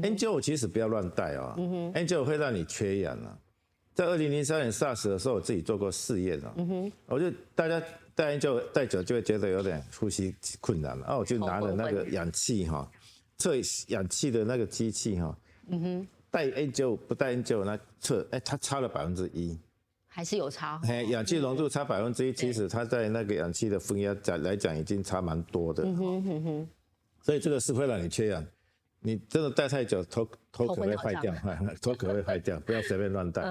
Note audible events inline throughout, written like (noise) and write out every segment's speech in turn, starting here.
N 九五其实不要乱戴啊，N 九五会让你缺氧啊。在二零零三年 SARS 的时候，我自己做过试验啊，我就大家戴 N 九戴久就会觉得有点呼吸困难了，啊，我就拿了那个氧气哈，测氧气的那个机器哈，嗯哼。戴 N 九五不戴 N 九五那测，哎，它差了百分之一。还是有差，嘿，氧气浓度差百分之一，其实它在那个氧气的分压讲来讲已经差蛮多的嗯哼哼，所以这个是会让你缺氧，你真的戴太久，头头可 (laughs) 会坏掉，头可会坏掉，不要随便乱戴。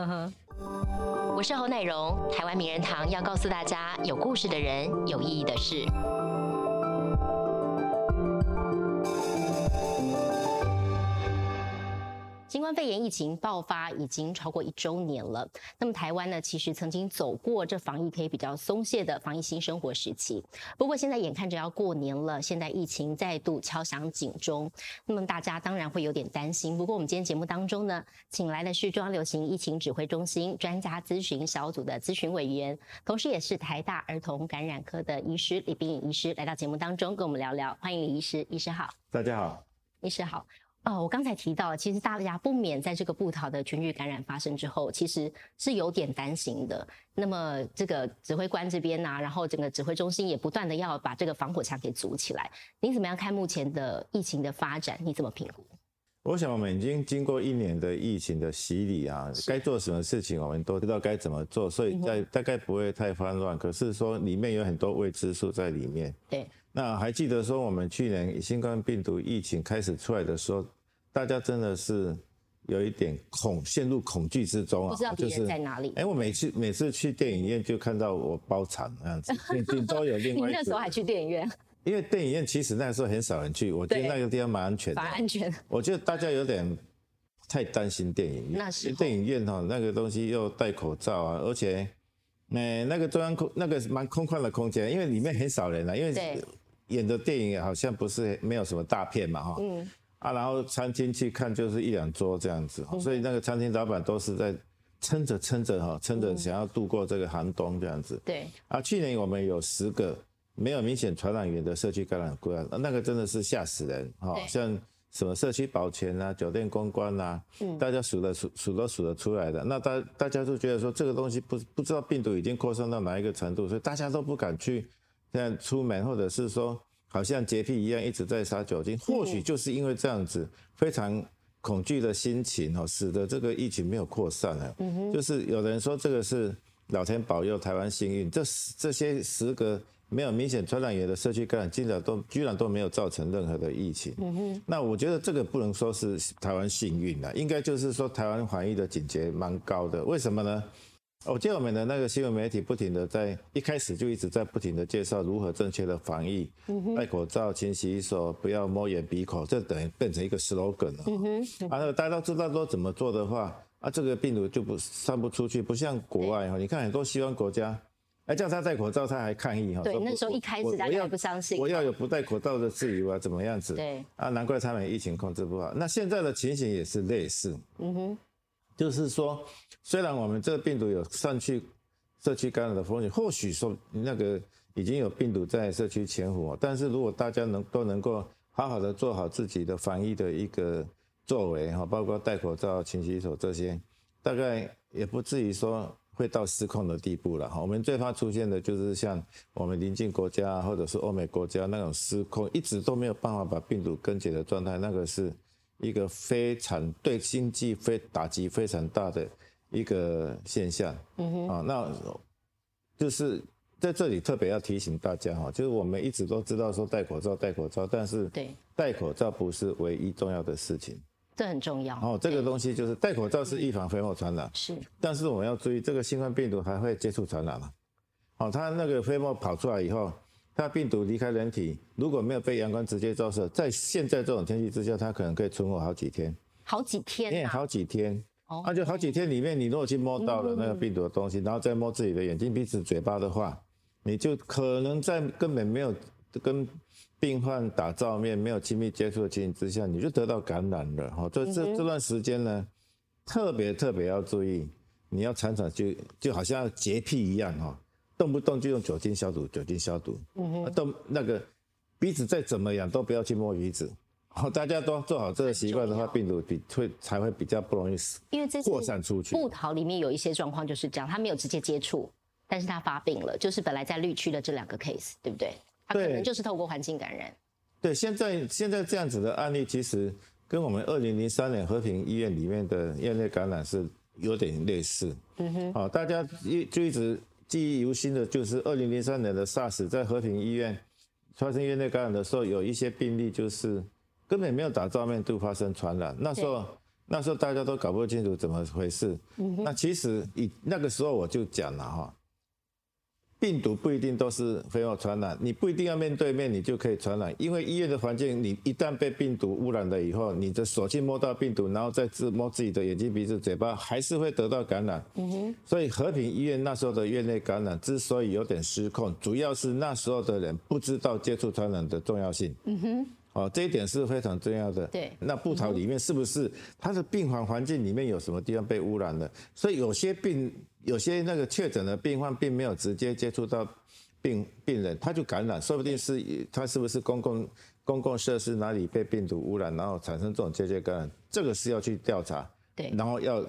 我是侯乃荣，台湾名人堂要告诉大家，有故事的人，有意义的事。冠肺炎疫情爆发已经超过一周年了。那么台湾呢，其实曾经走过这防疫可以比较松懈的防疫新生活时期。不过现在眼看着要过年了，现在疫情再度敲响警钟，那么大家当然会有点担心。不过我们今天节目当中呢，请来的是中央流行疫情指挥中心专家咨询小组的咨询委员，同时也是台大儿童感染科的医师李冰颖医师，来到节目当中跟我们聊聊。欢迎李医师，医师好。大家好，医师好。哦，我刚才提到，其实大家不免在这个布桃的群聚感染发生之后，其实是有点担心的。那么这个指挥官这边呢，然后整个指挥中心也不断的要把这个防火墙给筑起来。您怎么样看目前的疫情的发展？你怎么评估？我想我们已经经过一年的疫情的洗礼啊，该做什么事情我们都知道该怎么做，所以在大概不会太慌乱。可是说里面有很多未知数在里面。对。那还记得说我们去年新冠病毒疫情开始出来的时候，大家真的是有一点恐陷入恐惧之中啊，不知道敌人在哪里。哎，我每次每次去电影院就看到我包场那样子，(laughs) 顶多有另外。你那时候还去电影院？因为电影院其实那时候很少人去，我觉得那个地方蛮安全的。蛮安全。我觉得大家有点太担心电影院。那是。电影院哈，那个东西又戴口罩啊，而且，哎，那个中央空那个蛮空旷的空间，因为里面很少人啊，因为。演的电影好像不是没有什么大片嘛，哈，嗯，啊，然后餐厅去看就是一两桌这样子，所以那个餐厅老板都是在撑着撑着哈，撑着想要度过这个寒冬这样子。对。啊，去年我们有十个没有明显传染源的社区感染个案，那个真的是吓死人哈，像什么社区保全啊、酒店公关啊，嗯，大家数的数数都数得出来的。那大大家都觉得说这个东西不不知道病毒已经扩散到哪一个程度，所以大家都不敢去。现在出门，或者是说，好像洁癖一样一直在杀酒精，或许就是因为这样子非常恐惧的心情哦，使得这个疫情没有扩散了。就是有人说这个是老天保佑台湾幸运，这这些时隔没有明显传染源的社区感染，竟然都居然都没有造成任何的疫情。那我觉得这个不能说是台湾幸运了，应该就是说台湾防疫的警觉蛮高的。为什么呢？我记得我们的那个新闻媒体不停的在一开始就一直在不停的介绍如何正确的防疫，戴口罩、勤洗手、不要摸眼鼻口，这等于变成一个 slogan 了。然后大家都知道说怎么做的话，啊，这个病毒就不散不出去，不像国外哈，你看很多西方国家，哎，叫他戴口罩他还抗议哈。对，那时候一开始大家不相信，我要有不戴口罩的自由啊，怎么样子？对，啊，难怪他们疫情控制不好。那现在的情形也是类似。嗯哼。就是说，虽然我们这个病毒有上去社区感染的风险，或许说那个已经有病毒在社区潜伏，但是如果大家能都能够好好的做好自己的防疫的一个作为哈，包括戴口罩、勤洗手这些，大概也不至于说会到失控的地步了哈。我们最怕出现的就是像我们邻近国家或者是欧美国家那种失控，一直都没有办法把病毒根解的状态，那个是。一个非常对经济非打击非常大的一个现象，嗯哼，啊，那就是在这里特别要提醒大家哈，就是我们一直都知道说戴口罩戴口罩，但是对戴口罩不是唯一重要的事情，这很重要。哦，这个东西就是戴口罩是预防飞沫传染，是，但是我们要注意，这个新冠病毒还会接触传染嘛？哦，它那个飞沫跑出来以后。它病毒离开人体，如果没有被阳光直接照射，在现在这种天气之下，它可能可以存活好几天。好几天？哎，好几天。哦，那就好几天里面，你如果去摸到了那个病毒的东西，然后再摸自己的眼睛、鼻子、嘴巴的话，你就可能在根本没有跟病患打照面、没有亲密接触的情形之下，你就得到感染了。哈，这这这段时间呢，特别特别要注意，你要常常就就好像洁癖一样哈。动不动就用酒精消毒，酒精消毒。嗯哼，动那个鼻子再怎么样都不要去摸鼻子，好，大家都做好这个习惯的话，病毒比会才会比较不容易死，因为这扩散出去。布桃里面有一些状况就是这样，他没有直接接触，但是他发病了，就是本来在绿区的这两个 case，对不对？他可能就是透过环境感染。对，现在现在这样子的案例，其实跟我们二零零三年和平医院里面的院内感染是有点类似。嗯哼。好，大家一就一直记忆犹新的，就是二零零三年的 SARS 在和平医院发生院内感染的时候，有一些病例就是根本没有打照面度发生传染。那时候那时候大家都搞不清楚怎么回事。嗯。那其实以那个时候我就讲了哈。病毒不一定都是飞沫传染，你不一定要面对面，你就可以传染。因为医院的环境，你一旦被病毒污染了以后，你的手去摸到病毒，然后再自摸自己的眼睛、鼻子、嘴巴，还是会得到感染。嗯哼。所以和平医院那时候的院内感染之所以有点失控，主要是那时候的人不知道接触传染的重要性。嗯哼。哦，这一点是非常重要的。对。那布草里面是不是它的病房环境里面有什么地方被污染了？所以有些病。有些那个确诊的病患并没有直接接触到病病人，他就感染，说不定是他是不是公共公共设施哪里被病毒污染，然后产生这种间接感染，这个是要去调查，对，然后要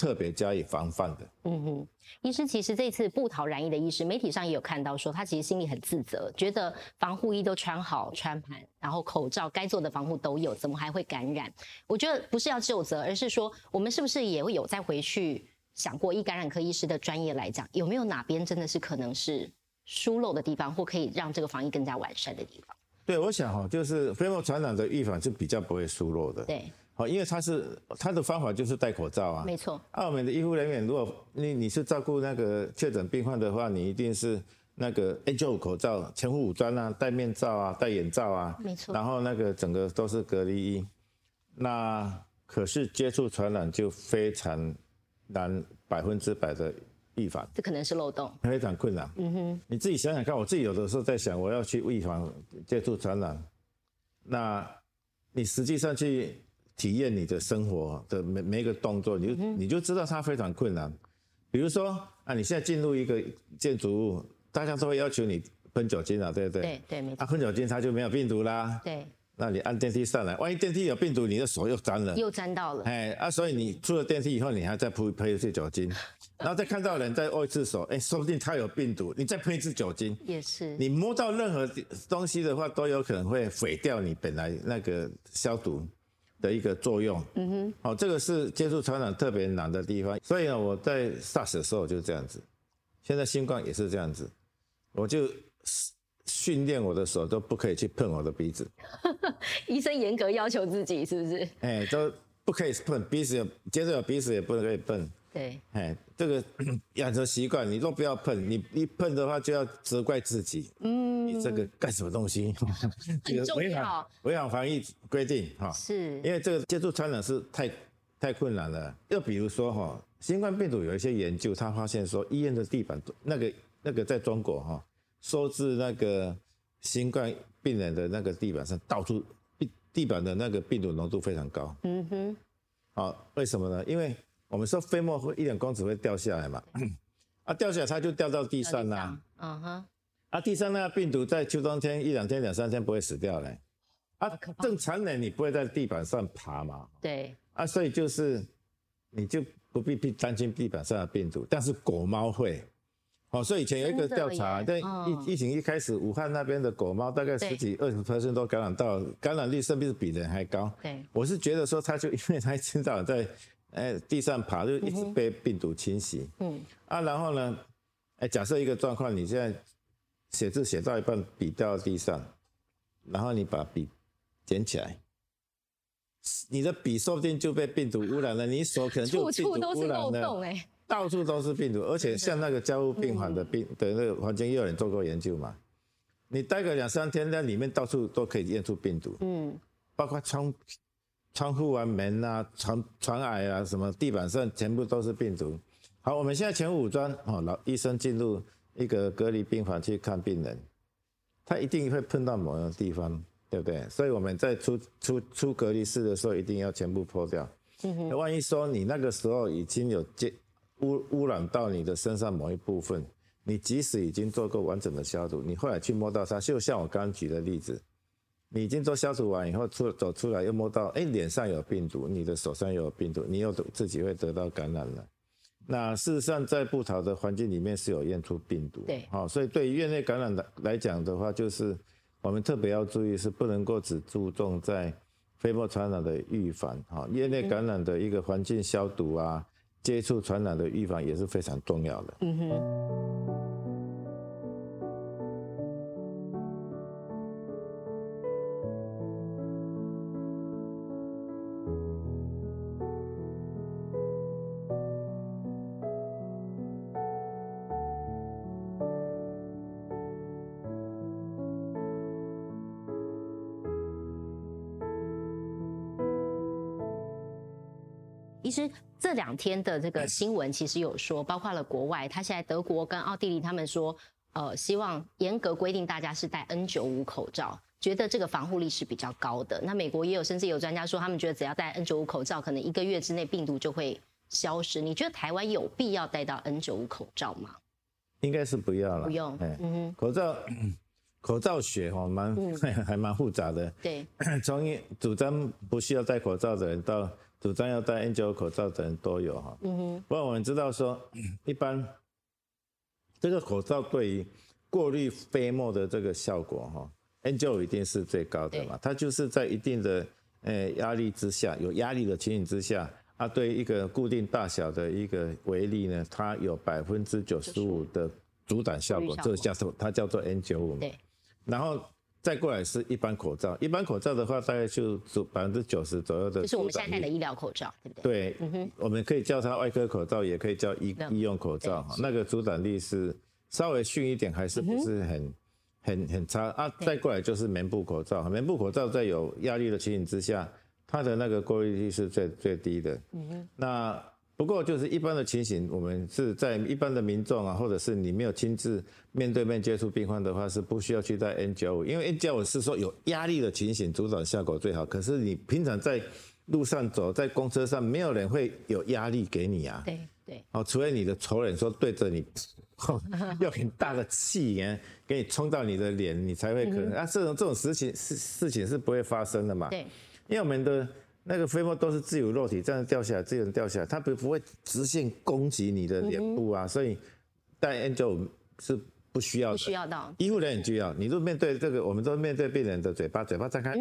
特别加以防范的。嗯哼，医师其实这次不逃染疫的医师，媒体上也有看到说，他其实心里很自责，觉得防护衣都穿好穿满，然后口罩该做的防护都有，怎么还会感染？我觉得不是要就责，而是说我们是不是也会有再回去。想过，以感染科医师的专业来讲，有没有哪边真的是可能是疏漏的地方，或可以让这个防疫更加完善的地方？对，我想哈，就是飞沫传染的预防是比较不会疏漏的。对，好，因为他是他的方法就是戴口罩啊。没错。澳门的医护人员，如果你你是照顾那个确诊病患的话，你一定是那个 N95 口罩、全副武装啊，戴面罩啊，戴眼罩啊。没错。然后那个整个都是隔离衣。那可是接触传染就非常。难百分之百的预防，这可能是漏洞，非常困难。嗯哼，你自己想想看，我自己有的时候在想，我要去预防接触传染，那你实际上去体验你的生活的每每一个动作，你就你就知道它非常困难。比如说啊，你现在进入一个建筑物，大家都会要求你喷酒精啊，对不对？对对，没错。啊，喷酒精它就没有病毒啦。对。那你按电梯上来，万一电梯有病毒，你的手又沾了，又沾到了。哎啊，所以你出了电梯以后，你还再喷喷一次酒精，(laughs) 然后再看到人再握一次手，哎，说不定他有病毒，你再喷一次酒精，也是。你摸到任何东西的话，都有可能会毁掉你本来那个消毒的一个作用。嗯哼，好，这个是接触传染特别难的地方。所以呢，我在 SARS 的时候就是这样子，现在新冠也是这样子，我就。训练我的手都不可以去碰我的鼻子，(laughs) 医生严格要求自己是不是？哎，都不可以碰鼻子，接着有鼻子也不能可以碰。对，哎，这个 (clears throat) 养成习惯，你都不要碰，你一碰的话就要责怪自己。嗯，你这个干什么东西？(laughs) 这个违反违反防疫规定哈。是，因为这个接触传染是太太困难了。又比如说哈，新冠病毒有一些研究，他发现说医院的地板那个那个在中国哈。收治那个新冠病人的那个地板上，到处地地板的那个病毒浓度非常高。嗯哼。好，为什么呢？因为我们说飞沫会一两公尺会掉下来嘛，啊，掉下来它就掉到地上啦。嗯哼。啊，地上那个病毒在秋冬天一两天、两三天不会死掉嘞。啊，正常人你不会在地板上爬嘛。对。啊，所以就是你就不必必担心地板上的病毒，但是狗猫会。哦，所以以前有一个调查，在疫疫情一开始，武汉那边的狗猫大概十几二十 percent 都感染到，感染率甚至比人还高。对，我是觉得说，它就因为它一天到晚在哎地上爬，就一直被病毒侵袭。嗯。啊，然后呢，哎，假设一个状况，你现在写字写到一半，笔掉到地上，然后你把笔捡起来，你的笔说不定就被病毒污染了，你手可能就病毒污染了。到处都是病毒，而且像那个交互病房的病的那个环境，也有人做过研究嘛。你待个两三天，在里面到处都可以验出病毒。嗯，包括窗窗户啊、门啊、床床矮啊、什么地板上，全部都是病毒。好，我们现在全武装，哦，老医生进入一个隔离病房去看病人，他一定会碰到某个地方，对不对？所以我们在出出出隔离室的时候，一定要全部脱掉。嗯，万一说你那个时候已经有接。污污染到你的身上某一部分，你即使已经做过完整的消毒，你后来去摸到它，就像我刚刚举的例子，你已经做消毒完以后出走出来，又摸到哎脸上有病毒，你的手上有病毒，你又自己会得到感染了。那事实上在布桃的环境里面是有验出病毒，对，好，所以对于院内感染的来讲的话，就是我们特别要注意是不能够只注重在飞沫传染的预防，哈，院内感染的一个环境消毒啊，接触传染的预防也是非常重要的。嗯哼。其实这两天的这个新闻其实有说，包括了国外，他现在德国跟奥地利他们说，呃，希望严格规定大家是戴 N 九五口罩，觉得这个防护力是比较高的。那美国也有，甚至有专家说，他们觉得只要戴 N 九五口罩，可能一个月之内病毒就会消失。你觉得台湾有必要戴到 N 九五口罩吗？应该是不要了，不用。嗯哼，口罩口罩学哈蛮 (laughs) 还蛮复杂的。对，从主张不需要戴口罩的人到。主张要戴 N95 口罩的人都有哈，嗯哼。不过我们知道说，(clears throat) 一般这个口罩对于过滤飞沫的这个效果哈，N95 一定是最高的嘛。它就是在一定的呃压力之下，有压力的情形之下，它对一个固定大小的一个微粒呢，它有百分之九十五的阻挡效果，这个叫做它叫做 N95 对，然后。再过来是一般口罩，一般口罩的话，大概就百分之九十左右的。就是我们现在戴的医疗口罩，对不对？对，嗯哼，我们可以叫它外科口罩，也可以叫医医用口罩哈。那个阻挡力是稍微逊一点，还是不是很很很差啊？再过来就是棉布口罩，棉布口罩在有压力的情形之下，它的那个过滤率是最最低的。嗯哼，那。不过就是一般的情形，我们是在一般的民众啊，或者是你没有亲自面对面接触病患的话，是不需要去戴 N95，因为 N95 是说有压力的情形阻挡效果最好。可是你平常在路上走，在公车上，没有人会有压力给你啊。对对。哦，除非你的仇人说对着你，用很大的气焰 (laughs) 给你冲到你的脸，你才会可能啊。这种这种事情事事情是不会发生的嘛。对。因为我们的。那个飞沫都是自由落体，这样掉下来，自由掉下来，它不不会直线攻击你的脸部啊，所以戴 N95 是不需要的。不需要到。医护人员需要，你都面对这个，我们都面对病人的嘴巴，嘴巴张开，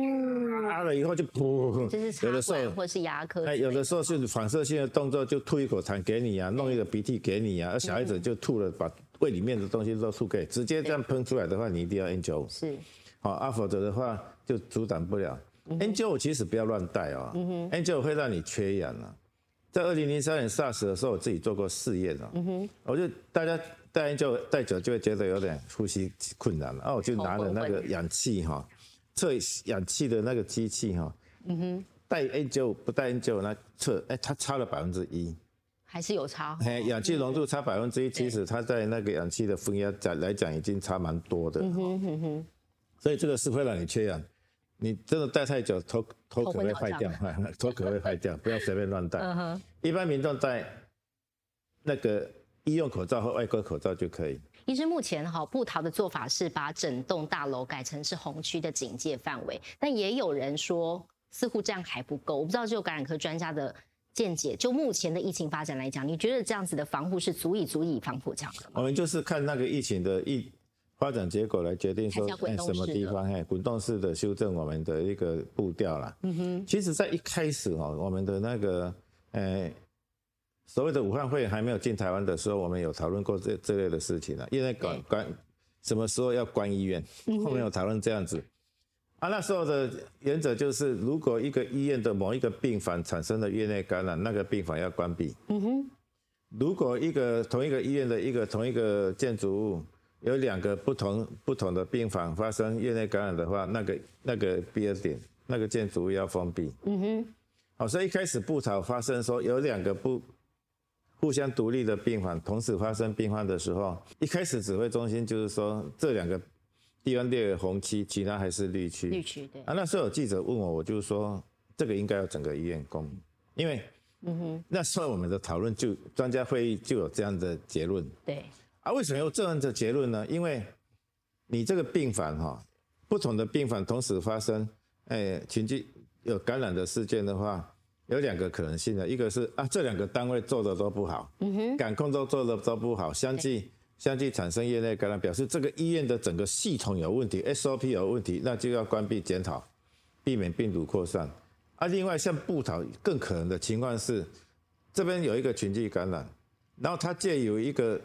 啊了以后就噗，有的时候或是牙科，哎，有的时候是反射性的动作，就吐一口痰给你啊，弄一个鼻涕给你啊，而小孩子就吐了，把胃里面的东西都吐给，直接这样喷出来的话，你一定要 N95。是。好，啊，否则的话就阻挡不了。N95 其实不要乱戴哦，N95 会让你缺氧啊。在二零零三年 SARS 的时候，我自己做过试验哦，我就大家戴 N95 戴久就会觉得有点呼吸困难了，啊，我就拿了那个氧气哈，测氧气的那个机器哈，戴 N95 不戴 N95 那测，哎，它差了百分之一，还是有差。哎，氧气浓度差百分之一，其实它在那个氧气的分压讲来讲已经差蛮多的，所以这个是会让你缺氧。你真的戴太久，头头可 (laughs) 会坏掉，头可会坏掉，不要随便乱戴。一般民众戴那个医用口罩和外科口罩就可以。医生目前哈布桃的做法是把整栋大楼改成是红区的警戒范围，但也有人说似乎这样还不够。我不知道就感染科专家的见解，就目前的疫情发展来讲，你觉得这样子的防护是足以足以防护这样的吗？我们就是看那个疫情的疫。发展结果来决定说，哎，什么地方？哎，滚动式的修正我们的一个步调啦。嗯哼。其实，在一开始哦，我们的那个，哎，所谓的武汉会还没有进台湾的时候，我们有讨论过这这类的事情了。因为关关什么时候要关医院，后面有讨论这样子。啊，那时候的原则就是，如果一个医院的某一个病房产生了院内感染，那个病房要关闭。嗯哼。如果一个同一个医院的一个同一个建筑物，有两个不同不同的病房发生院内感染的话，那个那个 B 二点，那个建筑物要封闭。嗯哼。好，所以一开始布草发生说有两个不互相独立的病房同时发生病患的时候，一开始指挥中心就是说这两个地方列为红区，其他还是绿区。绿区对。啊，那时候有记者问我，我就说这个应该要整个医院公，因为嗯哼，那时候我们的讨论就专家会议就有这样的结论。对。啊，为什么有这样的结论呢？因为，你这个病房哈，不同的病房同时发生，哎，群聚有感染的事件的话，有两个可能性的，一个是啊，这两个单位做的都不好，嗯哼，感控都做的都不好，相继相继产生业内感染，表示这个医院的整个系统有问题，SOP 有问题，那就要关闭检讨，避免病毒扩散。啊，另外像布桃更可能的情况是，这边有一个群聚感染，然后它借由一个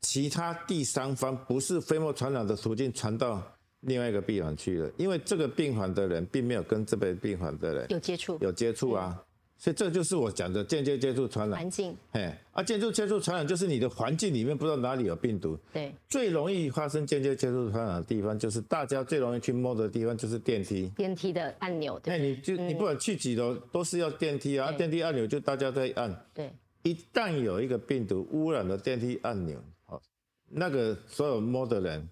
其他第三方不是飞沫传染的途径传到另外一个病房去了，因为这个病房的人并没有跟这边病房的人有接触，有接触啊。所以这就是我讲的间接接触传染。环境，哎，啊，间接接触传染就是你的环境里面不知道哪里有病毒，对，最容易发生间接接触传染的地方就是大家最容易去摸的地方就是电梯，电梯的按钮，对，你就你不管去几楼都是要电梯啊，电梯按钮就大家在按，对，一旦有一个病毒污染了电梯按钮，好，那个所有摸的人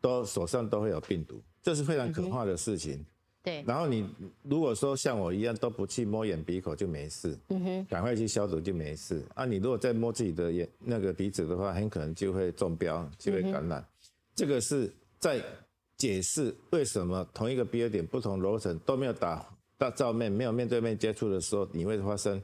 都手上都会有病毒，这是非常可怕的事情。对，然后你如果说像我一样都不去摸眼鼻口就没事，嗯哼，赶快去消毒就没事。啊，你如果再摸自己的眼那个鼻子的话，很可能就会中标，就会感染。这个是在解释为什么同一个 B 点不同楼层都没有打大照面，没有面对面接触的时候，你会发生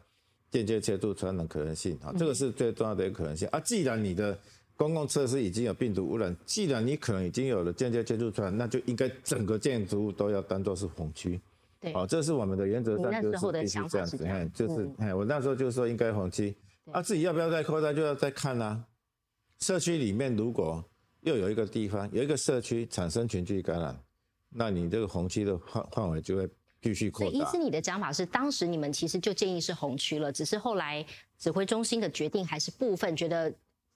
间接接触传染可能性啊，这个是最重要的一个可能性啊。既然你的公共设施已经有病毒污染，既然你可能已经有了间接接触传染，那就应该整个建筑物都要当做是红区。对，哦，这是我们的原则上就是必须这样子。哎，就是，哎，我那时候就说应该红区。啊，自己要不要再扩大，就要再看啊。社区里面如果又有一个地方有一个社区产生群聚感染，那你这个红区的范范围就会继续扩大。意思你的讲法是，当时你们其实就建议是红区了，只是后来指挥中心的决定还是部分觉得。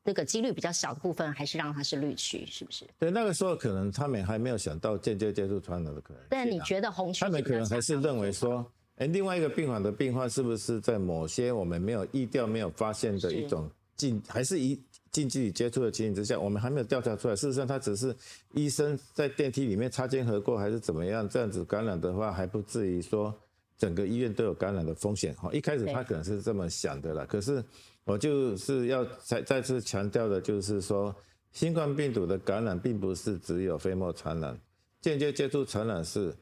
那个几率比较小的部分，还是让它是绿区，是不是？对，那个时候可能他们还没有想到间接接触传染的可能。但你觉得红区？他们可能还是认为说，哎，另外一个病房的病患是不是在某些我们没有意调、没有发现的一种近，还是一近距离接触的情形之下，我们还没有调查出来。事实上，他只是医生在电梯里面擦肩而过，还是怎么样？这样子感染的话，还不至于说整个医院都有感染的风险。哈，一开始他可能是这么想的啦，可是。我就是要再再次强调的，就是说，新冠病毒的感染并不是只有飞沫传染，间接接触传染是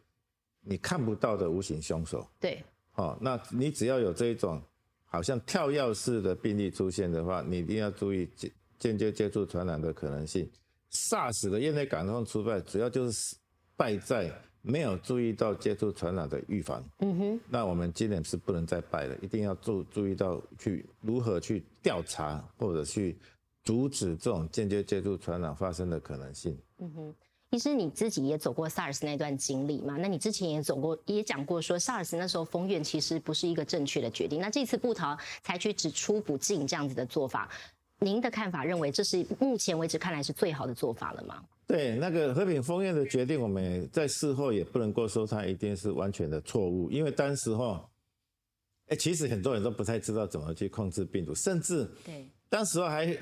你看不到的无形凶手。对，哦，那你只要有这一种好像跳跃式的病例出现的话，你一定要注意间间接接触传染的可能性。SARS 的业内感染出败，主要就是败在。没有注意到接触传染的预防，嗯哼，那我们今年是不能再拜了，一定要注注意到去如何去调查或者去阻止这种间接接触传染发生的可能性。嗯哼，其实你自己也走过 SARS 那段经历嘛，那你之前也走过，也讲过说 SARS 那时候封院其实不是一个正确的决定，那这次布桃采取只出不进这样子的做法。您的看法认为这是目前为止看来是最好的做法了吗？对，那个和平封院的决定，我们在事后也不能够说它一定是完全的错误，因为当时候，哎，其实很多人都不太知道怎么去控制病毒，甚至对，当时候还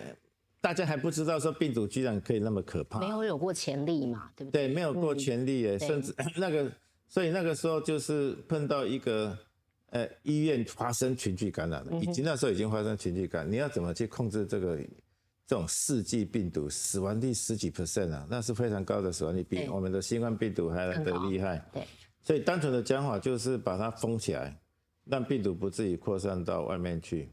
大家还不知道说病毒居然可以那么可怕，没有有过潜力嘛，对不对？对，没有过潜力诶，甚至那个，所以那个时候就是碰到一个。呃，医院发生群聚感染了，已经那时候已经发生群聚感，你要怎么去控制这个这种四季病毒，死亡率十几 percent 啊，那是非常高的死亡率，比我们的新冠病毒还来的厉害。对，所以单纯的讲法就是把它封起来，让病毒不至于扩散到外面去。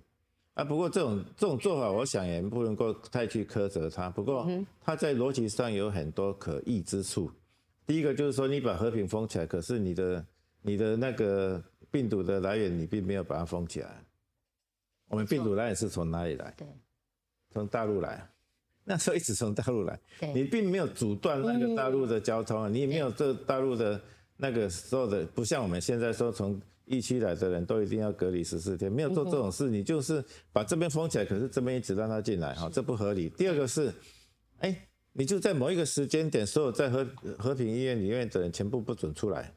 啊，不过这种这种做法，我想也不能够太去苛责它。不过它在逻辑上有很多可疑之处。第一个就是说，你把和平封起来，可是你的你的那个。病毒的来源你并没有把它封起来，我们病毒来源是从哪里来？对，从大陆来，那时候一直从大陆来，你并没有阻断那个大陆的交通啊，你也没有这大陆的那个时候的，不像我们现在说从疫区来的人都一定要隔离十四天，没有做这种事，你就是把这边封起来，可是这边一直让他进来，哈，这不合理。第二个是，哎，你就在某一个时间点，所有在和和平医院里面的人全部不准出来。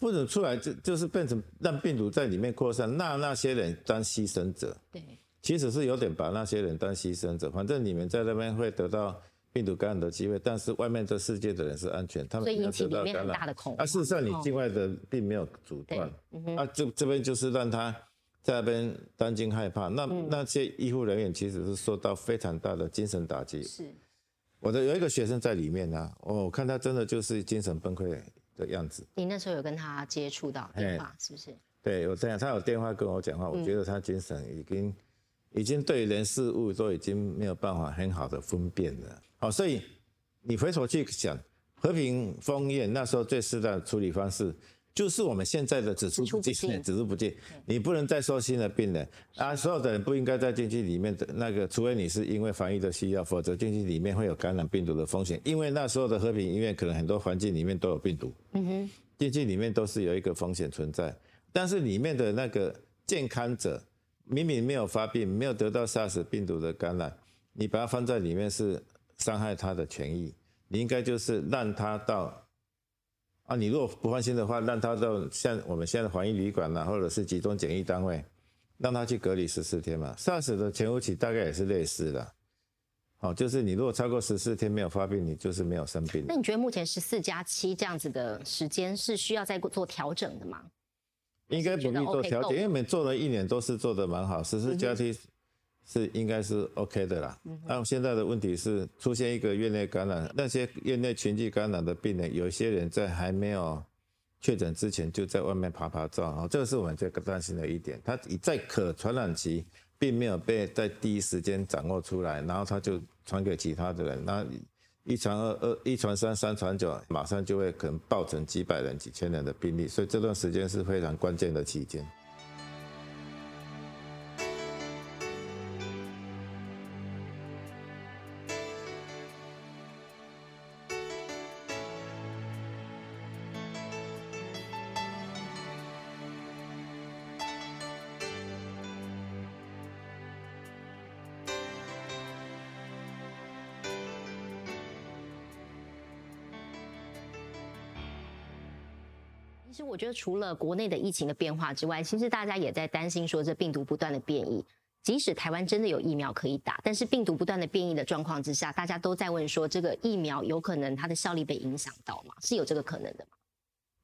不准出来，就就是变成让病毒在里面扩散，那那些人当牺牲者。对，其实是有点把那些人当牺牲者。反正你们在那边会得到病毒感染的机会，但是外面这世界的人是安全，他们没有得到感染。啊，事实上你境外的并没有阻断。啊，这这边就是让他在那边担惊害怕。那那些医护人员其实是受到非常大的精神打击。是。我的有一个学生在里面呢，我看他真的就是精神崩溃的样子。你那时候有跟他接触到电话是不是？对，我这样，他有电话跟我讲话，我觉得他精神已经已经对人事物都已经没有办法很好的分辨了。好，所以你回头去想和平封宴那时候最适当的处理方式。就是我们现在的只出不进，只出 (laughs) 不进，你不能再收新的病人啊！所有的人不应该在进去里面的那个，除非你是因为防疫的需要，否则进去里面会有感染病毒的风险。因为那时候的和平医院可能很多环境里面都有病毒，嗯哼，进去里面都是有一个风险存在。但是里面的那个健康者明明没有发病，没有得到 SARS 病毒的感染，你把它放在里面是伤害他的权益。你应该就是让他到。啊，你如果不放心的话，让他到像我们现在的防疫旅馆呐，或者是集中检疫单位，让他去隔离十四天嘛。SARS 的前五期大概也是类似的，好，就是你如果超过十四天没有发病，你就是没有生病。那你觉得目前十四加七这样子的时间是需要再做调整的吗？应该不必做调整，因为我们做了一年都是做的蛮好，十四加七。是应该是 OK 的啦。那现在的问题是出现一个院内感染，那些院内群聚感染的病人，有一些人在还没有确诊之前就在外面爬爬照，啊，这个是我们最担心的一点。他在可传染期并没有被在第一时间掌握出来，然后他就传给其他的人，那一传二，二一传三，三传九，马上就会可能爆成几百人、几千人的病例，所以这段时间是非常关键的期间。除了国内的疫情的变化之外，其实大家也在担心说，这病毒不断的变异。即使台湾真的有疫苗可以打，但是病毒不断的变异的状况之下，大家都在问说，这个疫苗有可能它的效力被影响到吗？是有这个可能的吗？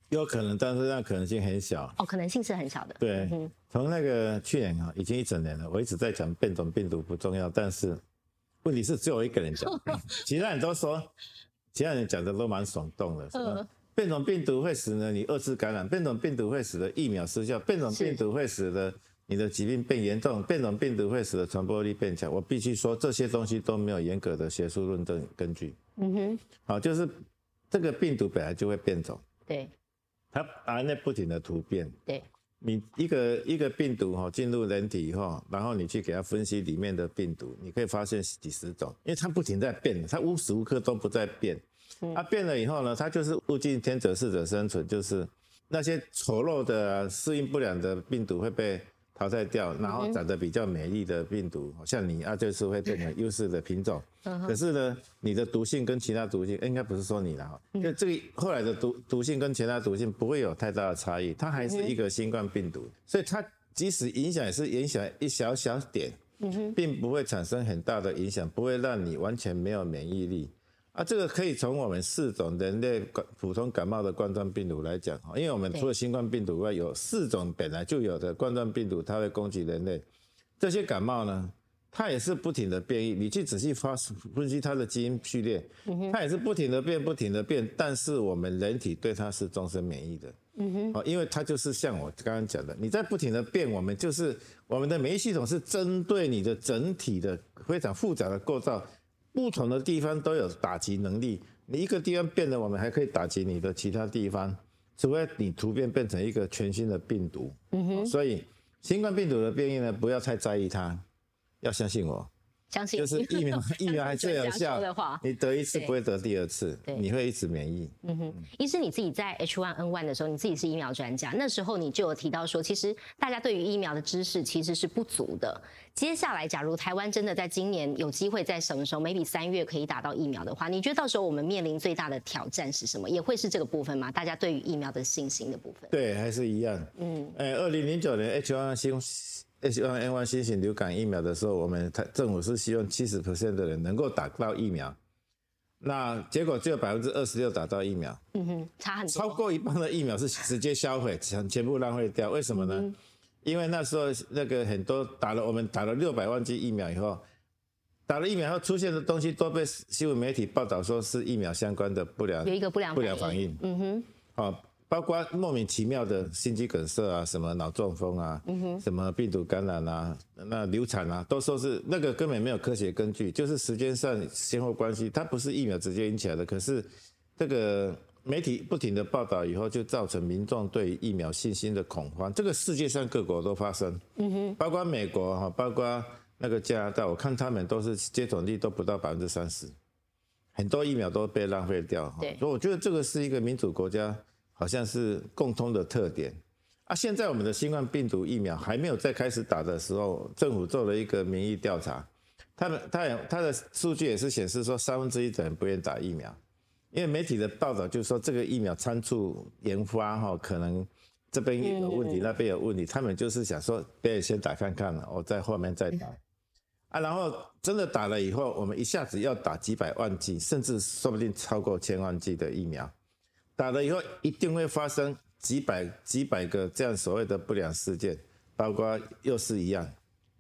有可能，但是那可能性很小。哦，可能性是很小的。对，从那个去年啊，已经一整年了，我一直在讲变种病毒不重要，但是问题是只有一个人讲，(laughs) 其他人都说，其他人讲的都蛮耸动的？变种病毒会使得你二次感染，变种病毒会使得疫苗失效，变种病毒会使得你的疾病变严重，变种病毒会使得传播力变强。我必须说，这些东西都没有严格的学术论证根据。嗯哼，好，就是这个病毒本来就会变种，对，它 RNA 不停的突变，对，你一个一个病毒哈进入人体以后，然后你去给它分析里面的病毒，你可以发现几十种，因为它不停在变，它无时无刻都不在变。它变了以后呢，它就是物竞天择，适者生存，就是那些丑陋的、适应不良的病毒会被淘汰掉，然后长得比较美丽的病毒，像你啊，就是会变成优势的品种。可是呢，你的毒性跟其他毒性，应该不是说你的哈，就这个后来的毒毒性跟其他毒性不会有太大的差异，它还是一个新冠病毒，所以它即使影响也是影响一小小点，并不会产生很大的影响，不会让你完全没有免疫力。啊，这个可以从我们四种人类普通感冒的冠状病毒来讲哈，因为我们除了新冠病毒外，有四种本来就有的冠状病毒，它会攻击人类。这些感冒呢，它也是不停的变异。你去仔细发分析它的基因序列，它也是不停的变，不停的变。但是我们人体对它是终身免疫的。嗯哼，哦，因为它就是像我刚刚讲的，你在不停的变，我们就是我们的免疫系统是针对你的整体的非常复杂的构造。不同的地方都有打击能力，你一个地方变了，我们还可以打击你的其他地方，除非你突变变成一个全新的病毒。嗯哼，所以新冠病毒的变异呢，不要太在意它，要相信我。相信就是疫苗，(laughs) 疫苗还最有效的话，你得一次不会得第二次，你会一直免疫。嗯哼，医生你自己在 H1N1 的时候，你自己是疫苗专家，那时候你就有提到说，其实大家对于疫苗的知识其实是不足的。接下来，假如台湾真的在今年有机会在什么时候，maybe 三月可以打到疫苗的话，你觉得到时候我们面临最大的挑战是什么？也会是这个部分吗？大家对于疫苗的信心的部分？对，还是一样。嗯，哎，二零零九年 H1N1。H1N1 新型流感疫苗的时候，我们台政府是希望七十 percent 的人能够打到疫苗，那结果只有百分之二十六打到疫苗，嗯哼，差很多，超过一半的疫苗是直接销毁，全全部浪费掉。为什么呢？因为那时候那个很多打了我们打了六百万剂疫苗以后，打了疫苗后出现的东西都被新闻媒体报道说是疫苗相关的不良有一个不良不良反应。嗯哼，好，包括莫名其妙的心肌梗塞啊，什么脑中风啊，嗯哼，什么病毒感染啊，那流产啊，都说是那个根本没有科学根据，就是时间上先后关系，它不是疫苗直接引起来的。可是这个媒体不停的报道以后，就造成民众对疫苗信心的恐慌。这个世界上各国都发生，嗯哼，包括美国哈，包括。那个加拿大，我看他们都是接种率都不到百分之三十，很多疫苗都被浪费掉。对，所以我觉得这个是一个民主国家，好像是共通的特点。啊，现在我们的新冠病毒疫苗还没有在开始打的时候，政府做了一个民意调查，他们他也他的数据也是显示说三分之一的人不愿意打疫苗，因为媒体的报道就是说这个疫苗参数研发哈可能。这边有问题，那边有问题，他们就是想说，别先打看看了，我在后面再打。啊，然后真的打了以后，我们一下子要打几百万剂，甚至说不定超过千万剂的疫苗，打了以后一定会发生几百几百个这样所谓的不良事件，包括又是一样，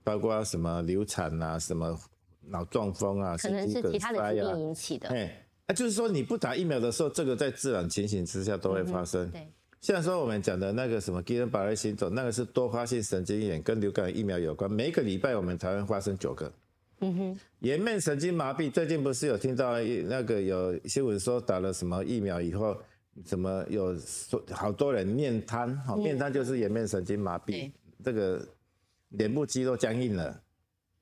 包括什么流产啊，什么脑中风啊，可能是其他的疾病引起的。哎，啊，就是说你不打疫苗的时候，这个在自然情形之下都会发生。对。像说我们讲的那个什么吉恩巴雷星种，那个是多发性神经炎，跟流感疫苗有关。每个礼拜我们台湾发生九个。嗯哼。颜面神经麻痹，最近不是有听到那个有新闻说打了什么疫苗以后，什么有说好多人面瘫，好面瘫就是颜面神经麻痹，这个脸部肌肉僵硬了。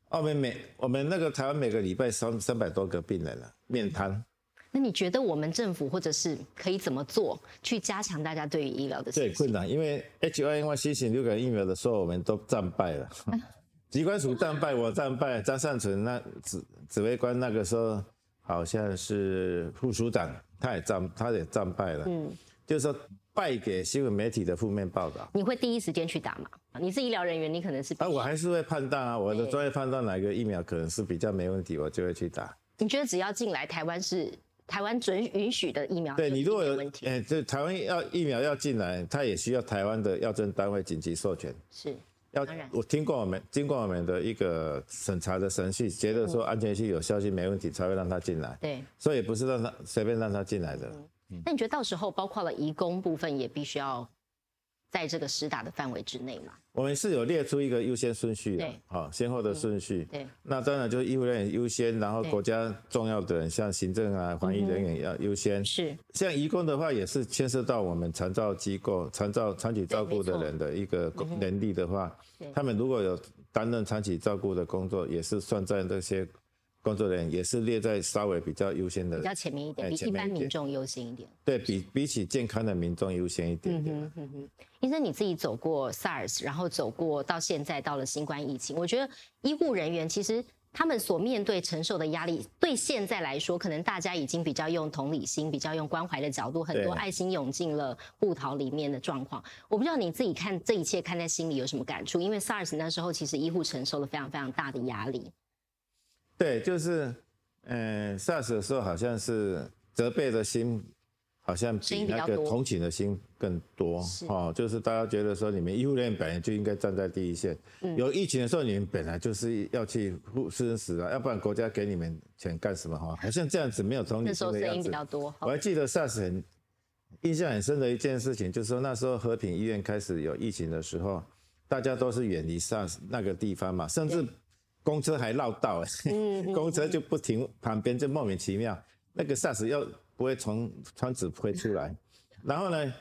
我们每我们那个台湾每个礼拜三三百多个病人了，面瘫。那你觉得我们政府或者是可以怎么做，去加强大家对于医疗的？对，困难，因为 H1N1 新型流感疫苗的时候，我们都战败了。(laughs) 机关署战败，我战败，张善存那指指挥官那个时候好像是副署长，他也战，他也战败了。嗯，就是说败给新闻媒体的负面报道。你会第一时间去打吗？你是医疗人员，你可能是啊，我还是会判断啊，我的专业判断哪个疫苗可能是比较没问题，我就会去打。你觉得只要进来台湾是？台湾准允许的疫苗，对你如果有哎，这台湾要疫苗要进来，它也需要台湾的药政单位紧急授权。是，要我听过我们经过我们的一个审查的程序，觉得说安全性有效性没问题，才会让他进来。对，所以不是让他随便让他进来的。那你觉得到时候包括了移工部分，也必须要？在这个实打的范围之内嘛，我们是有列出一个优先顺序的，好，先后的顺序。对，那当然就是医护人员优先，然后国家重要的人，像行政啊、防疫人员要优先。是，像移工的话，也是牵涉到我们长照机构、长照长期照顾的人的一个能力的话，他们如果有担任长期照顾的工作，也是算在这些。工作人员也是列在稍微比较优先的，比较前面一点，比一般民众优先一点。对比比起健康的民众优先一点。嗯哼哼医生你自己走过 SARS，然后走过到现在到了新冠疫情，我觉得医护人员其实他们所面对承受的压力，对现在来说，可能大家已经比较用同理心、比较用关怀的角度，很多爱心涌进了布桃里面的状况。我不知道你自己看这一切看在心里有什么感触？因为 SARS 那时候其实医护承受了非常非常大的压力。对，就是，嗯，SARS 的时候好像是责备的心，好像比那个同情的心更多，哦，就是大家觉得说，你们医护人员本来就应该站在第一线，有疫情的时候，你们本来就是要去护生死啊，要不然国家给你们钱干什么？哈，好像这样子没有同理心的样子。我还记得 SARS 很印象很深的一件事情，就是说那时候和平医院开始有疫情的时候，大家都是远离 SARS 那个地方嘛，甚至。公车还绕道，公车就不停，旁边就莫名其妙。那个 SARS 又不会从窗子飞出来，然后呢，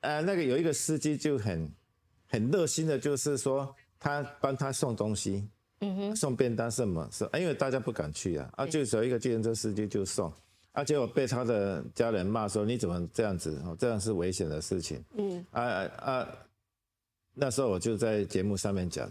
呃，那个有一个司机就很很热心的，就是说他帮他送东西，嗯哼。送便当什么，是，因为大家不敢去啊，啊，就有一个计程车司机就送，啊，结果被他的家人骂说你怎么这样子，哦，这样是危险的事情，嗯，啊啊，那时候我就在节目上面讲。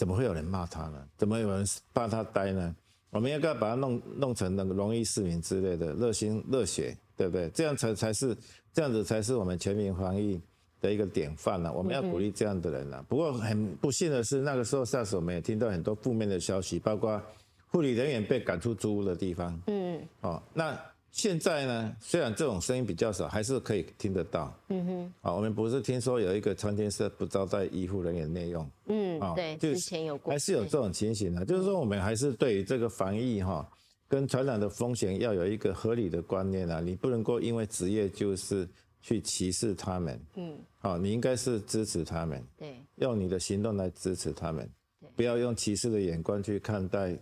怎么会有人骂他呢？怎么有人骂他呆呢？我们应该把他弄弄成那个荣誉市民之类的热心热血，对不对？这样才才是这样子才是我们全民防疫的一个典范呢。我们要鼓励这样的人呢。不过很不幸的是，那个时候 SARS 我们也听到很多负面的消息，包括护理人员被赶出租屋的地方。嗯。哦，那现在呢，虽然这种声音比较少，还是可以听得到。嗯哼，啊，我们不是听说有一个餐厅是不招待医护人员内用。嗯，对，之前有过，还是有这种情形的。就是说，我们还是对于这个防疫哈，跟传染的风险要有一个合理的观念啊。你不能够因为职业就是去歧视他们。嗯，好，你应该是支持他们。对，用你的行动来支持他们，不要用歧视的眼光去看待。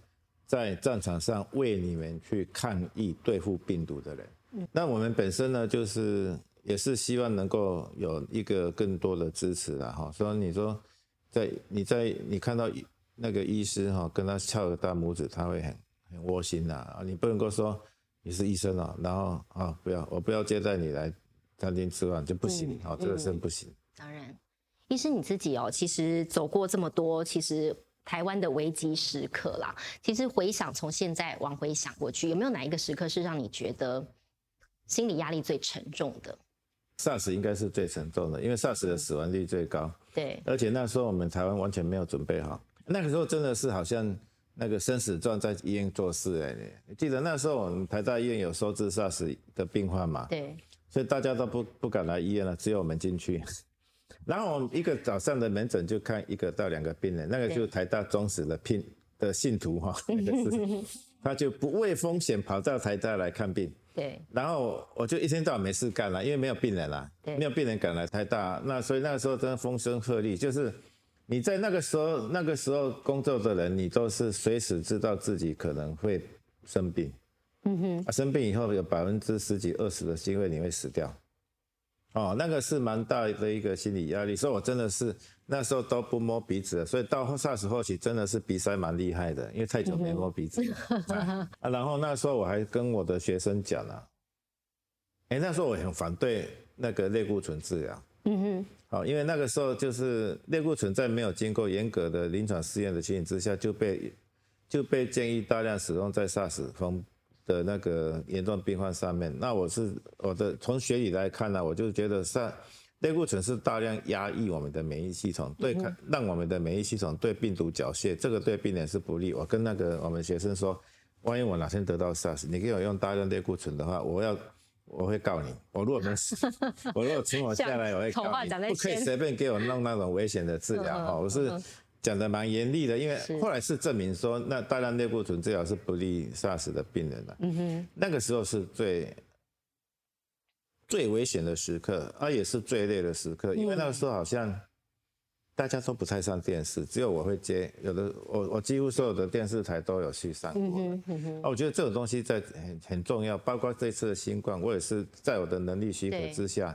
在战场上为你们去抗疫对付病毒的人，那我们本身呢，就是也是希望能够有一个更多的支持啦，哈。所以你说，在你在你看到那个医师哈，跟他翘个大拇指，他会很很窝心呐啊。你不能够说你是医生啊，然后啊不要我不要接待你来餐厅吃饭就不行，啊，这个是不行。当然，医生你自己哦，其实走过这么多，其实。台湾的危机时刻啦，其实回想从现在往回想过去，有没有哪一个时刻是让你觉得心理压力最沉重的？SARS 应该是最沉重的，因为 SARS 的死亡率最高。对，而且那时候我们台湾完全没有准备好，那个时候真的是好像那个生死状在医院做事哎，你记得那时候我们台大医院有收治 SARS 的病患嘛？对，所以大家都不不敢来医院了，只有我们进去。然后我们一个早上的门诊就看一个到两个病人，那个就是台大忠实的聘的信徒哈，(laughs) 他就不畏风险跑到台大来看病。对。然后我就一天到晚没事干了，因为没有病人啦，没有病人敢来台大，那所以那个时候真的风声鹤唳，就是你在那个时候那个时候工作的人，你都是随时知道自己可能会生病。嗯哼。啊，生病以后有百分之十几二十的机会你会死掉。哦，那个是蛮大的一个心理压力，所以我真的是那时候都不摸鼻子，所以到 SARS 后期真的是鼻塞蛮厉害的，因为太久没摸鼻子。(laughs) 啊，然后那时候我还跟我的学生讲了，哎，那时候我很反对那个类固醇治疗。嗯哼。好，因为那个时候就是类固醇在没有经过严格的临床试验的情形之下，就被就被建议大量使用在 SARS 风。的那个严重病患上面，那我是我的从学理来看呢，我就觉得上类固醇是大量压抑我们的免疫系统，对抗让我们的免疫系统对病毒缴械，这个对病人是不利。我跟那个我们学生说，万一我哪天得到 SARS，你给我用大量类固醇的话，我要我会告你。我如果没死，(laughs) 我如果存活下来，我会告你，不可以随便给我弄那种危险的治疗哈。我是。讲的蛮严厉的，因为后来是证明说，那大量类固醇治疗是不利 SARS 的病人的。嗯哼，那个时候是最最危险的时刻，啊，也是最累的时刻，因为那个时候好像大家都不太上电视，只有我会接，有的我我几乎所有的电视台都有去上过。嗯哼，啊，我觉得这种东西在很很重要，包括这次的新冠，我也是在我的能力许可之下，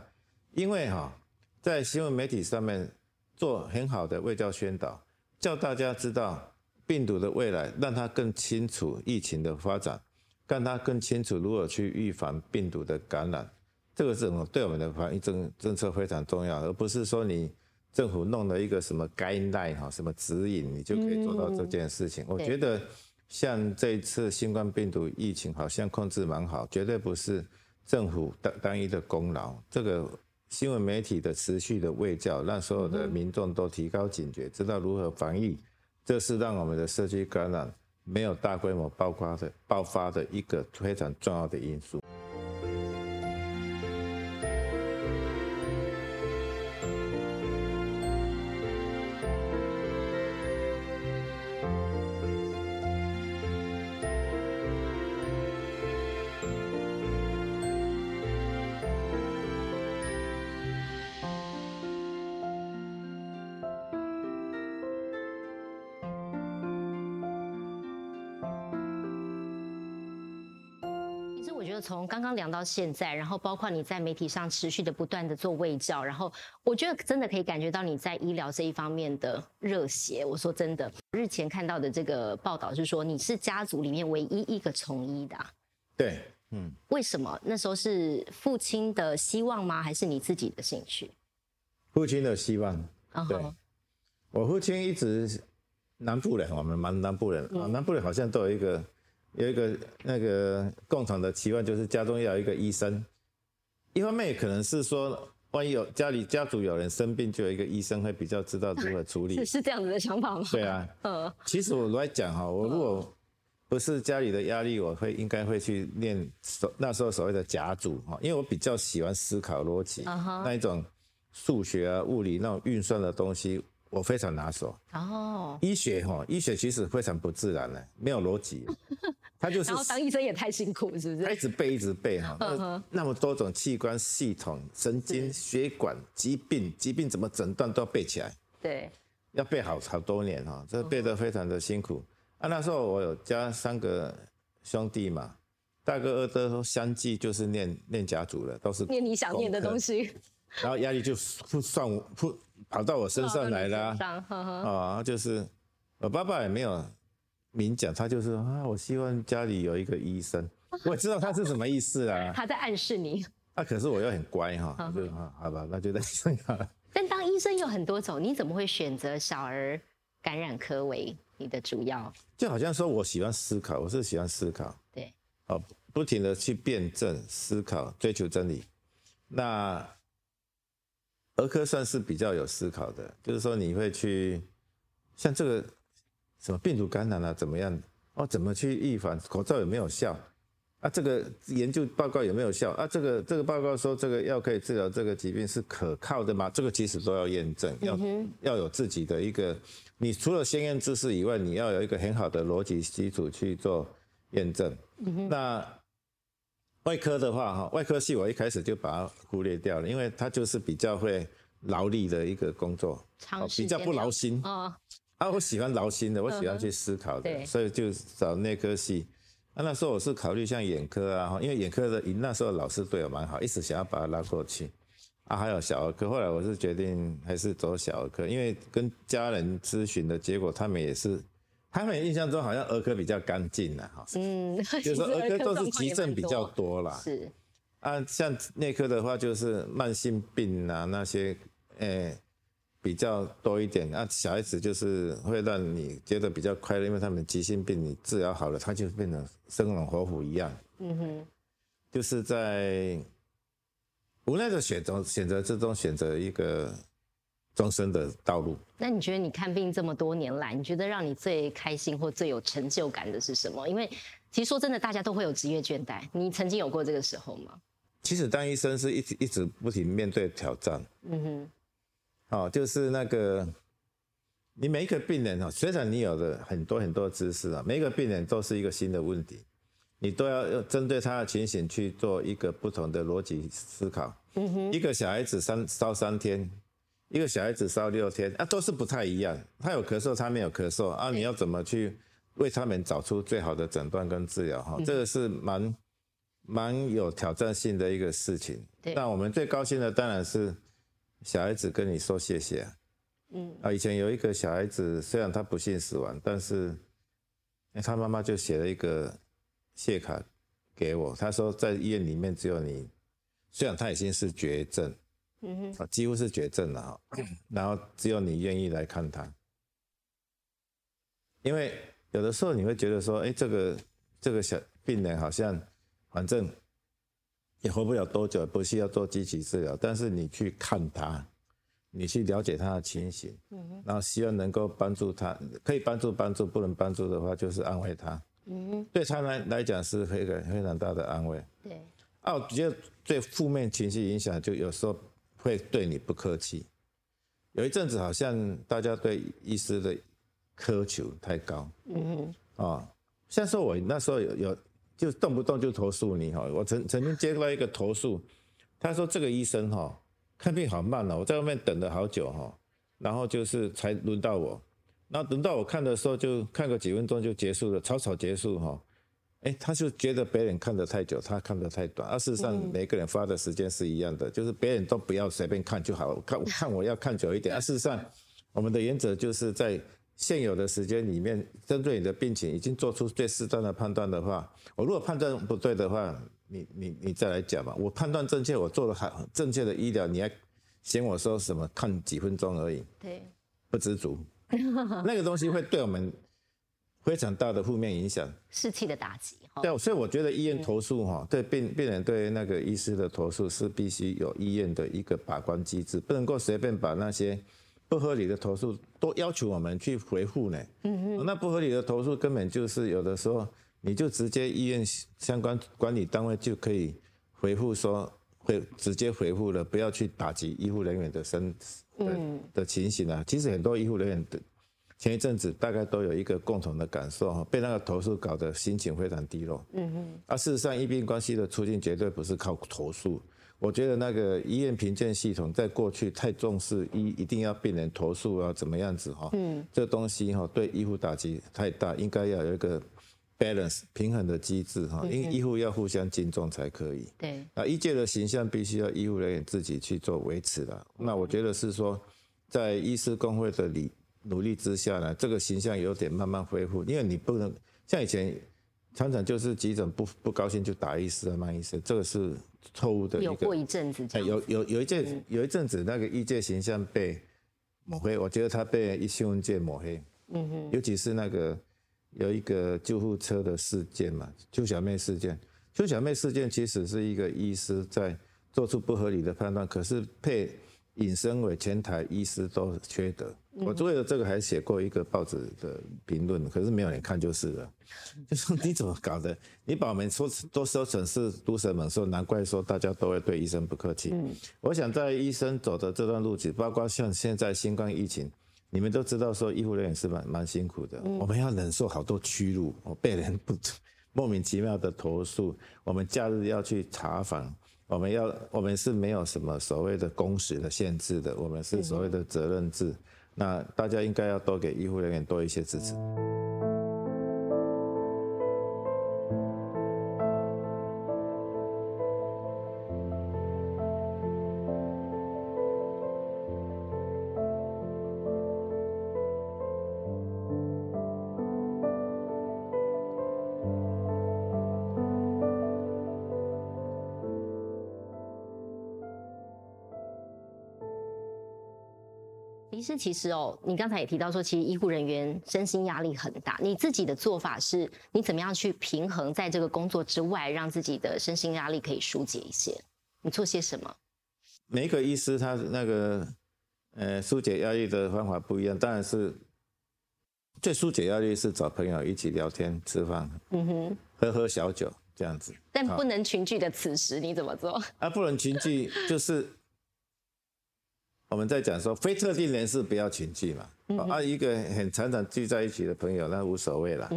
因为哈，在新闻媒体上面做很好的卫教宣导。叫大家知道病毒的未来，让他更清楚疫情的发展，让他更清楚如何去预防病毒的感染。这个是对我们的防疫政政策非常重要，而不是说你政府弄了一个什么 guideline 哈什么指引，你就可以做到这件事情。我觉得像这一次新冠病毒疫情好像控制蛮好，绝对不是政府单单一的功劳。这个。新闻媒体的持续的卫教，让所有的民众都提高警觉，知道如何防疫，这是让我们的社区感染没有大规模爆发的爆发的一个非常重要的因素。从刚刚聊到现在，然后包括你在媒体上持续的不断的做卫教，然后我觉得真的可以感觉到你在医疗这一方面的热血。我说真的，日前看到的这个报道是说你是家族里面唯一一个从医的。对，嗯。为什么那时候是父亲的希望吗？还是你自己的兴趣？父亲的希望。对。我父亲一直南部人，我们蛮南部人啊，南部人好像都有一个。有一个那个共同的期望，就是家中要有一个医生。一方面也可能是说，万一有家里家族有人生病，就有一个医生会比较知道如何处理。是 (laughs) 是这样子的想法吗？对啊，嗯。其实我来讲哈，我如果不是家里的压力，我会应该会去念所那时候所谓的甲组哈，因为我比较喜欢思考逻辑那一种数学啊、物理那种运算的东西，我非常拿手。哦，医学哈，医学其实非常不自然的，没有逻辑。(laughs) 他就是，然后当医生也太辛苦，是不是？一直背，一直背哈，(laughs) 那那么多种器官系统、神经、血管、疾病、疾病怎么诊断都要背起来。对，要背好好多年哈，这背得非常的辛苦。啊，那时候我有家三个兄弟嘛，大哥二哥都相继就是念念家族了，都是念你想念的东西，(laughs) 然后压力就扑上扑跑到我身上来了。(laughs) 啊，就是我爸爸也没有。明讲，他就是啊，我希望家里有一个医生。我知道他是什么意思啊。(laughs) 他在暗示你。啊，可是我又很乖哈，就啊，好吧，那就在。(laughs) 但当医生有很多种，你怎么会选择小儿感染科为你的主要？就好像说我喜欢思考，我是喜欢思考。对。哦，不停的去辩证思考，追求真理。那儿科算是比较有思考的，就是说你会去像这个。什么病毒感染啊？怎么样？哦，怎么去预防？口罩有没有效？啊，这个研究报告有没有效？啊，这个这个报告说这个药可以治疗这个疾病是可靠的吗？这个其实都要验证，要要有自己的一个，你除了先验知识以外，你要有一个很好的逻辑基础去做验证。那外科的话，哈，外科系我一开始就把它忽略掉了，因为它就是比较会劳力的一个工作，比较不劳心啊。啊，我喜欢劳心的，我喜欢去思考的，所以就找内科系。啊，那时候我是考虑像眼科啊，因为眼科的那时候老师对我蛮好，一直想要把他拉过去。啊，还有小儿科，后来我是决定还是走小儿科，因为跟家人咨询的结果，他们也是，他们印象中好像儿科比较干净了，哈。嗯，就是说 (laughs) 儿科都是急症比较多啦。是。啊，像内科的话，就是慢性病啊那些，诶。比较多一点，那小孩子就是会让你觉得比较快乐，因为他们急性病你治疗好了，他就变成生龙活虎一样。嗯哼，就是在无奈的选择选择之中选择一个终身的道路。那你觉得你看病这么多年来，你觉得让你最开心或最有成就感的是什么？因为其实说真的，大家都会有职业倦怠，你曾经有过这个时候吗？其实当医生是一直一直不停面对挑战。嗯哼。哦，就是那个，你每一个病人哦，虽然你有的很多很多知识啊，每一个病人都是一个新的问题，你都要要针对他的情形去做一个不同的逻辑思考。嗯哼，一个小孩子三烧三天，一个小孩子烧六天，啊，都是不太一样。他有咳嗽，他没有咳嗽啊，你要怎么去为他们找出最好的诊断跟治疗？哈，这个是蛮蛮有挑战性的一个事情。那我们最高兴的当然是。小孩子跟你说谢谢，嗯。啊，以前有一个小孩子，虽然他不幸死亡，但是，他妈妈就写了一个谢卡给我，他说在医院里面只有你，虽然他已经是绝症，嗯哼，几乎是绝症了哈，(coughs) 然后只有你愿意来看他，因为有的时候你会觉得说，哎，这个这个小病人好像反正。也活不了多久，不需要做积极治疗，但是你去看他，你去了解他的情形，嗯，然后希望能够帮助他，可以帮助帮助，不能帮助的话就是安慰他，嗯，对他来来讲是非常非常大的安慰，对，啊，我觉得对负面情绪影响就有时候会对你不客气，有一阵子好像大家对医师的苛求太高，嗯，啊，像说我那时候有有。就动不动就投诉你哈，我曾曾经接到一个投诉，他说这个医生哈看病好慢哦，我在外面等了好久哈，然后就是才轮到我，那轮到我看的时候就看个几分钟就结束了，草草结束哈，哎，他就觉得别人看得太久，他看得太短，而事实上每个人花的时间是一样的，就是别人都不要随便看就好，看看我要看久一点，而事实上我们的原则就是在。现有的时间里面，针对你的病情已经做出最适当的判断的话，我如果判断不对的话，你你你再来讲吧。我判断正确，我做了好正确的医疗，你还嫌我说什么看几分钟而已？对，不知足，(laughs) 那个东西会对我们非常大的负面影响，士气的打击。对，所以我觉得医院投诉哈，对病病人对那个医师的投诉是必须有医院的一个把关机制，不能够随便把那些。不合理的投诉都要求我们去回复呢。嗯嗯。那不合理的投诉根本就是有的时候你就直接医院相关管理单位就可以回复说会直接回复了，不要去打击医护人员的身的的情形啊。其实很多医护人员的前一阵子大概都有一个共同的感受哈，被那个投诉搞得心情非常低落。嗯嗯。啊，事实上医病关系的促进绝对不是靠投诉。我觉得那个医院评鉴系统在过去太重视医，一定要病人投诉啊，怎么样子哈？嗯，这东西哈对医护打击太大，应该要有一个 balance 平衡的机制哈，因医护要互相尊重才可以。对，啊，医界的形象必须要医护人员自己去做维持的。那我觉得是说，在医师工会的力努力之下呢，这个形象有点慢慢恢复，因为你不能像以前。常常就是急诊不不高兴就打医师啊骂医师，这个是错误的。有过一阵子，有有有一阵有一阵子那个医界形象被抹黑，我觉得他被新闻界抹黑。嗯哼，尤其是那个有一个救护车的事件嘛，邱小妹事件。邱小妹事件其实是一个医师在做出不合理的判断，可是被。引申为前台医师都缺德，我为了这个还写过一个报纸的评论，可是没有人看就是了。(laughs) 就说你怎么搞的？你把我们说都说成是毒蛇猛兽，难怪说大家都会对医生不客气。我想在医生走的这段路子，包括像现在新冠疫情，你们都知道说医护人员是蛮蛮辛苦的，我们要忍受好多屈辱，被人不 (laughs) 莫名其妙的投诉，我们假日要去查访。我们要，我们是没有什么所谓的工时的限制的，我们是所谓的责任制。那大家应该要多给医护人员多一些支持。是，其实哦，你刚才也提到说，其实医护人员身心压力很大。你自己的做法是，你怎么样去平衡在这个工作之外，让自己的身心压力可以疏解一些？你做些什么？每一个医师他那个呃疏解压力的方法不一样，当然是最疏解压力是找朋友一起聊天、吃饭，嗯哼，喝喝小酒这样子。但不能群聚的此时你怎么做？(laughs) 啊，不能群聚就是。我们在讲说非特定人士不要群聚嘛，啊，一个很常常聚在一起的朋友那无所谓了，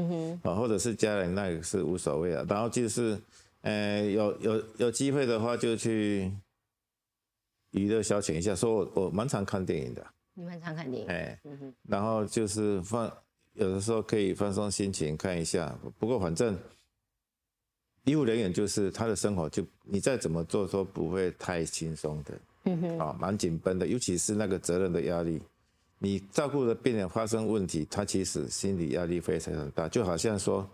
啊，或者是家人那也是无所谓了。然后就是，呃，有有有机会的话就去娱乐消遣一下。说我我蛮常看电影的，你蛮常看电影，哎，然后就是放有的时候可以放松心情看一下。不过反正医务人员就是他的生活就你再怎么做都不会太轻松的。嗯哼，啊，蛮紧绷的，尤其是那个责任的压力，你照顾的病人发生问题，他其实心理压力非常很大。就好像说，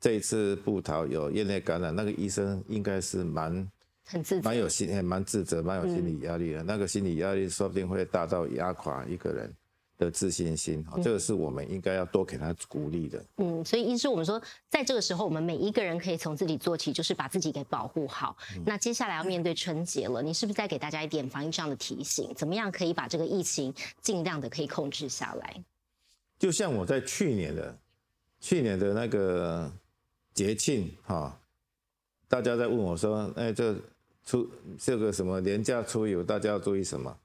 这一次布桃有院内感染，那个医生应该是蛮很自蛮有心，蛮自责，蛮有心理压力的。那个心理压力说不定会大到压垮一个人。的自信心，这个是我们应该要多给他鼓励的。嗯，所以意思我们说，在这个时候，我们每一个人可以从自己做起，就是把自己给保护好。那接下来要面对春节了，你是不是再给大家一点防疫上的提醒？怎么样可以把这个疫情尽量的可以控制下来？就像我在去年的去年的那个节庆哈，大家在问我说，哎，这出这个什么廉价出游，大家要注意什么？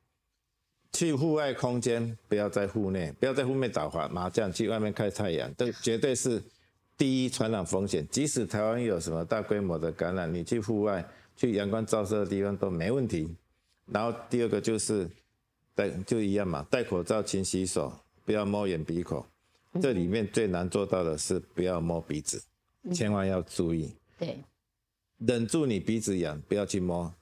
去户外空间，不要在户内，不要在户内打麻麻将，去外面看太阳，这绝对是第一传染风险。即使台湾有什么大规模的感染，你去户外、去阳光照射的地方都没问题。然后第二个就是戴就一样嘛，戴口罩、勤洗手，不要摸眼鼻口。这里面最难做到的是不要摸鼻子，千万要注意。对，忍住你鼻子痒，不要去摸，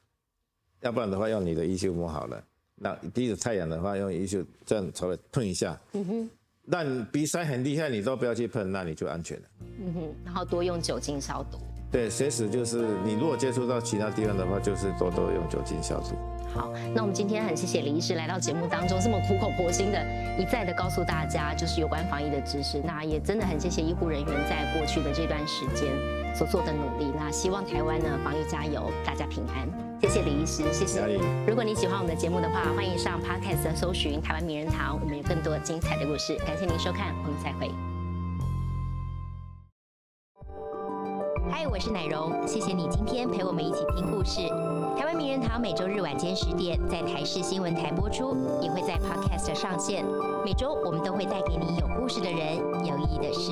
要不然的话用你的衣袖摸好了。那鼻子太阳的话，用衣袖这样稍微碰一下。嗯哼。那鼻塞很厉害，你都不要去碰，那你就安全了。嗯哼。然后多用酒精消毒。对，随时就是你如果接触到其他地方的话，就是多多用酒精消毒。好，那我们今天很谢谢李医师来到节目当中，这么苦口婆心的一再的告诉大家，就是有关防疫的知识。那也真的很谢谢医护人员在过去的这段时间所做的努力。那希望台湾呢防疫加油，大家平安。谢谢李医师，谢谢？如果你喜欢我们的节目的话，欢迎上 Podcast 搜寻台湾名人堂，我们有更多精彩的故事。感谢您收看，我们再会。嗨，我是奶荣，谢谢你今天陪我们一起听故事。台湾名人堂每周日晚间十点在台视新闻台播出，也会在 Podcast 上线。每周我们都会带给你有故事的人，有意义的事。